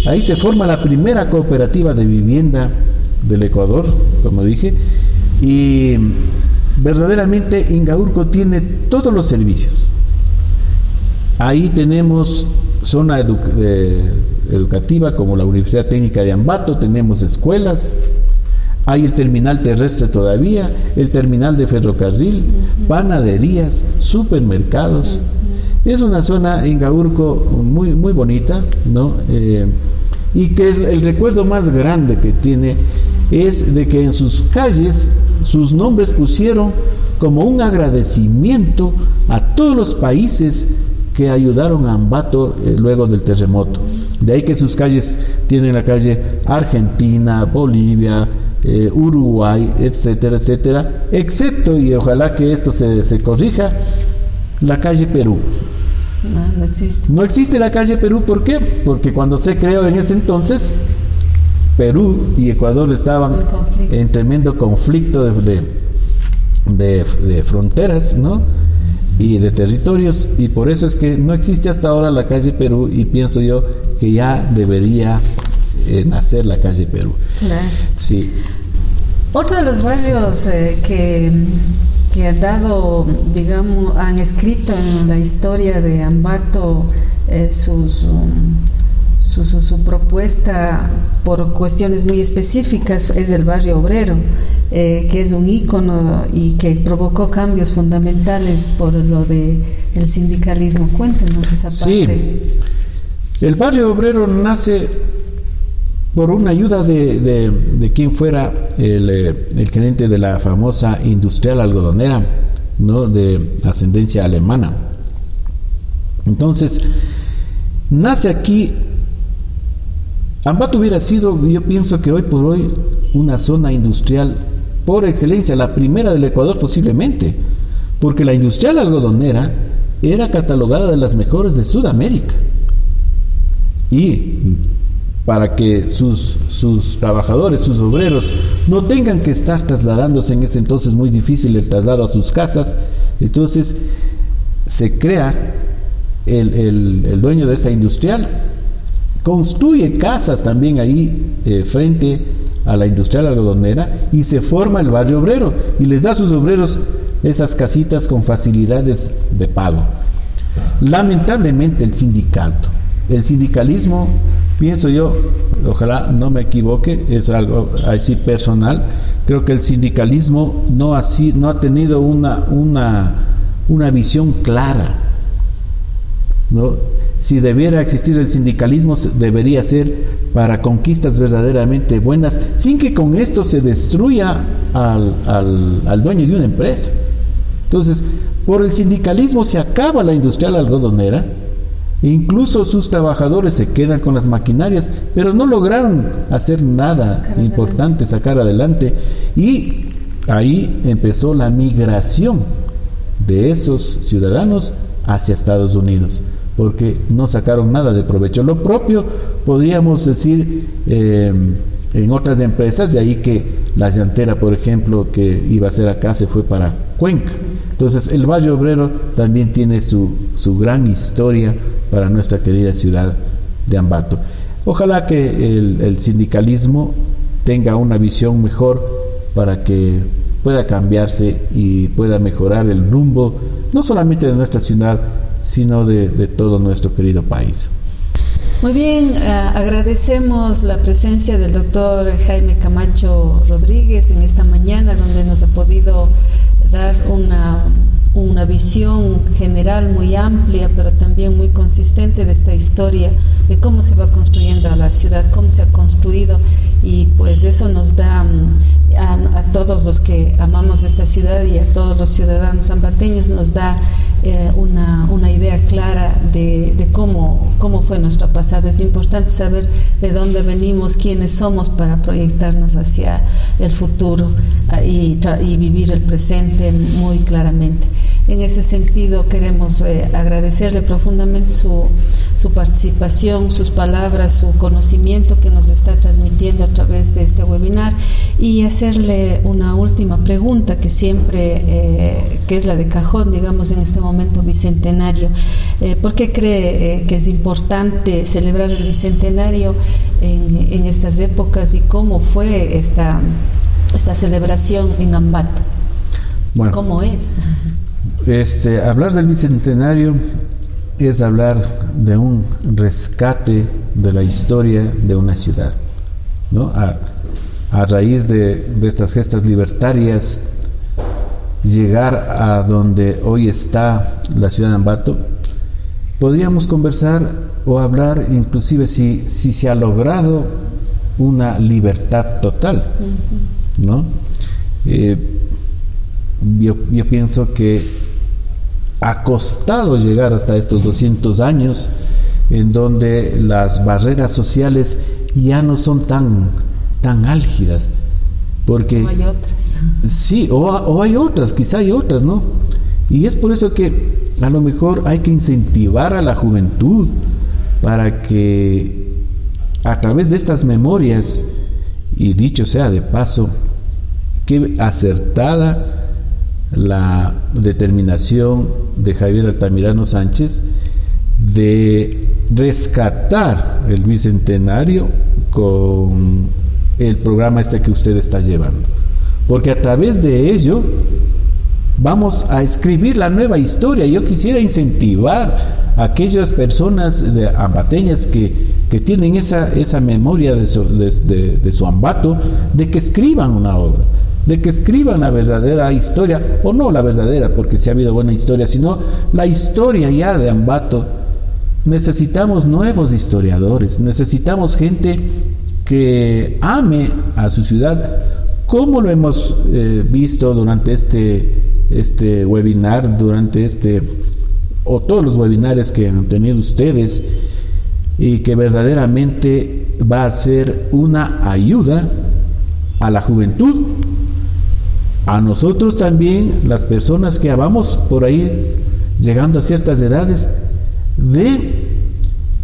Ahí se forma la primera cooperativa de vivienda del Ecuador, como dije, y verdaderamente Ingaurco tiene todos los servicios. Ahí tenemos zona educativa como la Universidad Técnica de Ambato, tenemos escuelas, hay el terminal terrestre todavía, el terminal de ferrocarril, panaderías, supermercados. Es una zona en Gaurco muy, muy bonita, ¿no? Eh, y que es el recuerdo más grande que tiene es de que en sus calles sus nombres pusieron como un agradecimiento a todos los países que ayudaron a Ambato eh, luego del terremoto. De ahí que sus calles tienen la calle Argentina, Bolivia, eh, Uruguay, etcétera, etcétera, excepto, y ojalá que esto se, corrija, la calle Perú. No, no existe. No existe la calle Perú, ¿por qué? Porque cuando se creó en ese entonces, Perú y Ecuador estaban en tremendo conflicto de, de, de fronteras, ¿no? Y de territorios y por eso es que no existe hasta ahora la calle Perú y pienso yo que ya debería eh, nacer la calle Perú. Claro. Sí. Otro de los barrios eh, que, que han dado, digamos, han escrito en la historia de Ambato eh, sus, um, su, propuesta por cuestiones muy específicas es el barrio obrero, eh, que es un ícono y que provocó cambios fundamentales por lo de el sindicalismo. Cuéntenos esa parte. Sí, el barrio obrero nace por una ayuda de, de, quien fuera el, eh, el, gerente de la famosa industrial algodonera, ¿no? de ascendencia alemana. Entonces, nace aquí Ambato hubiera sido, yo pienso que hoy por hoy, una zona industrial por excelencia, la primera del Ecuador posiblemente, porque la industrial algodonera era catalogada de las mejores de Sudamérica. Y para que sus, sus trabajadores, sus obreros, no tengan que estar trasladándose en ese entonces muy difícil el traslado a sus casas, entonces se crea el, el dueño de esa industrial construye casas también ahí eh, frente a la industrial algodonera y se forma el barrio obrero y les da a sus obreros esas casitas con facilidades de pago. Lamentablemente el sindicato, el sindicalismo, pienso yo, ojalá no me equivoque, es algo así personal, creo que el sindicalismo no, no ha tenido una, una, una visión clara. ¿No? Si debiera existir el sindicalismo, debería ser para conquistas verdaderamente buenas, sin que con esto se destruya al, dueño de una empresa. Entonces, por el sindicalismo se acaba la industrial algodonera, incluso sus trabajadores se quedan con las maquinarias, pero no lograron hacer nada importante, sacar adelante. Y ahí empezó la migración de esos ciudadanos hacia Estados Unidos porque no sacaron nada de provecho. Lo propio podríamos decir eh, en otras empresas, de ahí que la llantera, por ejemplo, que iba a ser acá, se fue para Cuenca. Entonces el Valle Obrero también tiene su, su gran historia para nuestra querida ciudad de Ambato. Ojalá que el, el sindicalismo tenga una visión mejor para que pueda cambiarse y pueda mejorar el rumbo, no solamente de nuestra ciudad, sino de, todo nuestro querido país. Muy bien, eh, agradecemos la presencia del doctor Jaime Camacho Rodríguez en esta mañana, donde nos ha podido dar una, una visión general muy amplia, pero también muy consistente de esta historia, de cómo se va construyendo la ciudad, cómo se ha construido, y pues eso nos da mm, a, todos los que amamos esta ciudad y a todos los ciudadanos zambateños, nos da eh, una, una, idea clara de, de, cómo, cómo fue nuestro pasado. Es importante saber de dónde venimos, quiénes somos para proyectarnos hacia el futuro ah, y, y vivir el presente muy claramente. En ese sentido, queremos eh, agradecerle profundamente su, su, participación, sus palabras, su conocimiento que nos está transmitiendo a través de este webinar y hacerle una última pregunta que siempre, eh, que es la de cajón, digamos, en este momento bicentenario. Eh, ¿Por qué cree que es importante celebrar el bicentenario en, en estas épocas y cómo fue esta, esta celebración en Ambato? Bueno, ¿Cómo es? Este, hablar del bicentenario es hablar de un rescate de la historia de una ciudad. ¿No? A, raíz de, estas gestas libertarias, llegar a donde hoy está la ciudad de Ambato, podríamos conversar o hablar inclusive si, si se ha logrado una libertad total. ¿no? Eh, yo, yo pienso que ha costado llegar hasta estos 200 años en donde las barreras sociales ya no son tan, tan álgidas. Porque, hay otras. Sí, o, o, hay otras, quizá hay otras, ¿no? Y es por eso que a lo mejor hay que incentivar a la juventud para que a través de estas memorias, y dicho sea de paso, que acertada la determinación de Javier Altamirano Sánchez de rescatar el bicentenario con el programa este que usted está llevando. Porque a través de ello vamos a escribir la nueva historia. Yo quisiera incentivar a aquellas personas de ambateñas que que tienen esa, esa memoria de su, de, su ambato, de que escriban una obra, de que escriban la verdadera historia, o no la verdadera, porque si ha habido buena historia, sino la historia ya de Ambato. Necesitamos nuevos historiadores, necesitamos gente que ame a su ciudad, como lo hemos eh, visto durante este, este webinar, durante este, o todos los webinars que han tenido ustedes, y que verdaderamente va a ser una ayuda a la juventud, a nosotros también, las personas que vamos por ahí llegando a ciertas edades, de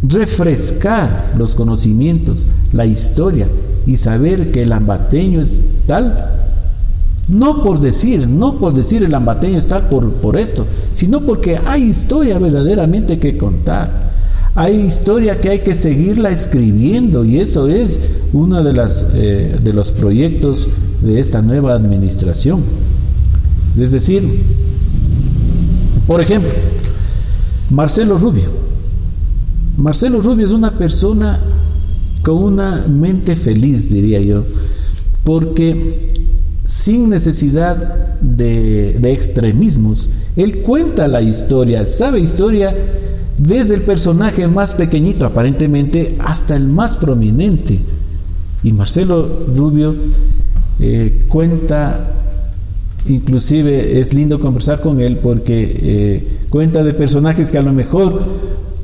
refrescar los conocimientos, la historia y saber que el ambateño es tal, no por decir, no por decir el ambateño es tal por, por esto, sino porque hay historia verdaderamente que contar. Hay historia que hay que seguirla escribiendo y eso es uno de, las, eh, de los proyectos de esta nueva administración. Es decir, por ejemplo, Marcelo Rubio. Marcelo Rubio es una persona con una mente feliz, diría yo, porque sin necesidad de, extremismos, él cuenta la historia, sabe historia desde el personaje más pequeñito aparentemente hasta el más prominente. Y Marcelo Rubio eh, cuenta, inclusive es lindo conversar con él porque eh, cuenta de personajes que a lo mejor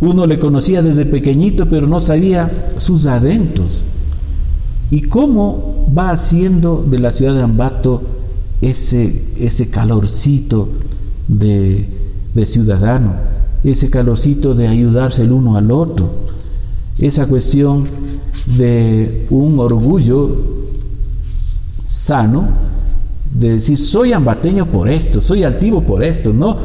uno le conocía desde pequeñito pero no sabía sus adentros. Y cómo va haciendo de la ciudad de Ambato ese, ese calorcito de, de ciudadano ese calorcito de ayudarse el uno al otro, esa cuestión de un orgullo sano, de decir soy ambateño por esto, soy altivo por esto, no,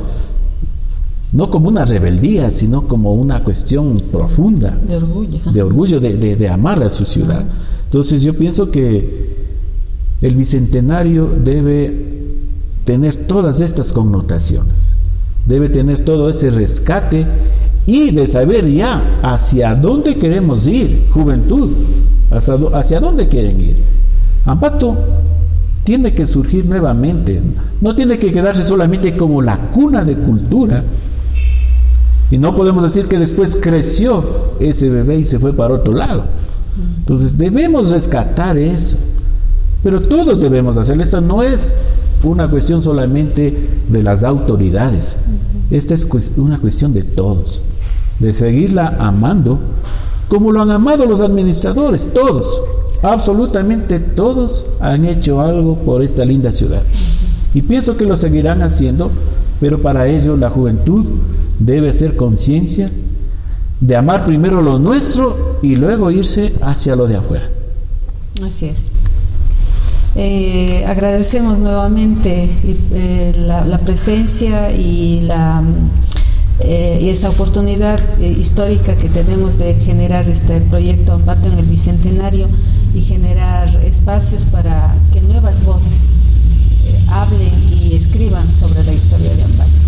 no como una rebeldía, sino como una cuestión profunda de orgullo, de, orgullo, de, de amar a su ciudad. Entonces yo pienso que el bicentenario debe tener todas estas connotaciones debe tener todo ese rescate y de saber ya hacia dónde queremos ir, juventud, hacia, hacia dónde quieren ir. Ambato tiene que surgir nuevamente, no tiene que quedarse solamente como la cuna de cultura. Y no podemos decir que después creció ese bebé y se fue para otro lado. Entonces debemos rescatar eso. Pero todos debemos hacerlo. Esto no es una cuestión solamente de las autoridades. Esta es una cuestión de todos, de seguirla amando como lo han amado los administradores, todos, absolutamente todos han hecho algo por esta linda ciudad. Y pienso que lo seguirán haciendo, pero para ello la juventud debe ser conciencia de amar primero lo nuestro y luego irse hacia lo de afuera. Así es. Eh, agradecemos nuevamente eh, la, presencia y, la, eh, y esta oportunidad histórica que tenemos de generar este proyecto Ambato en el Bicentenario y generar espacios para que nuevas voces hablen y escriban sobre la historia de Ambato.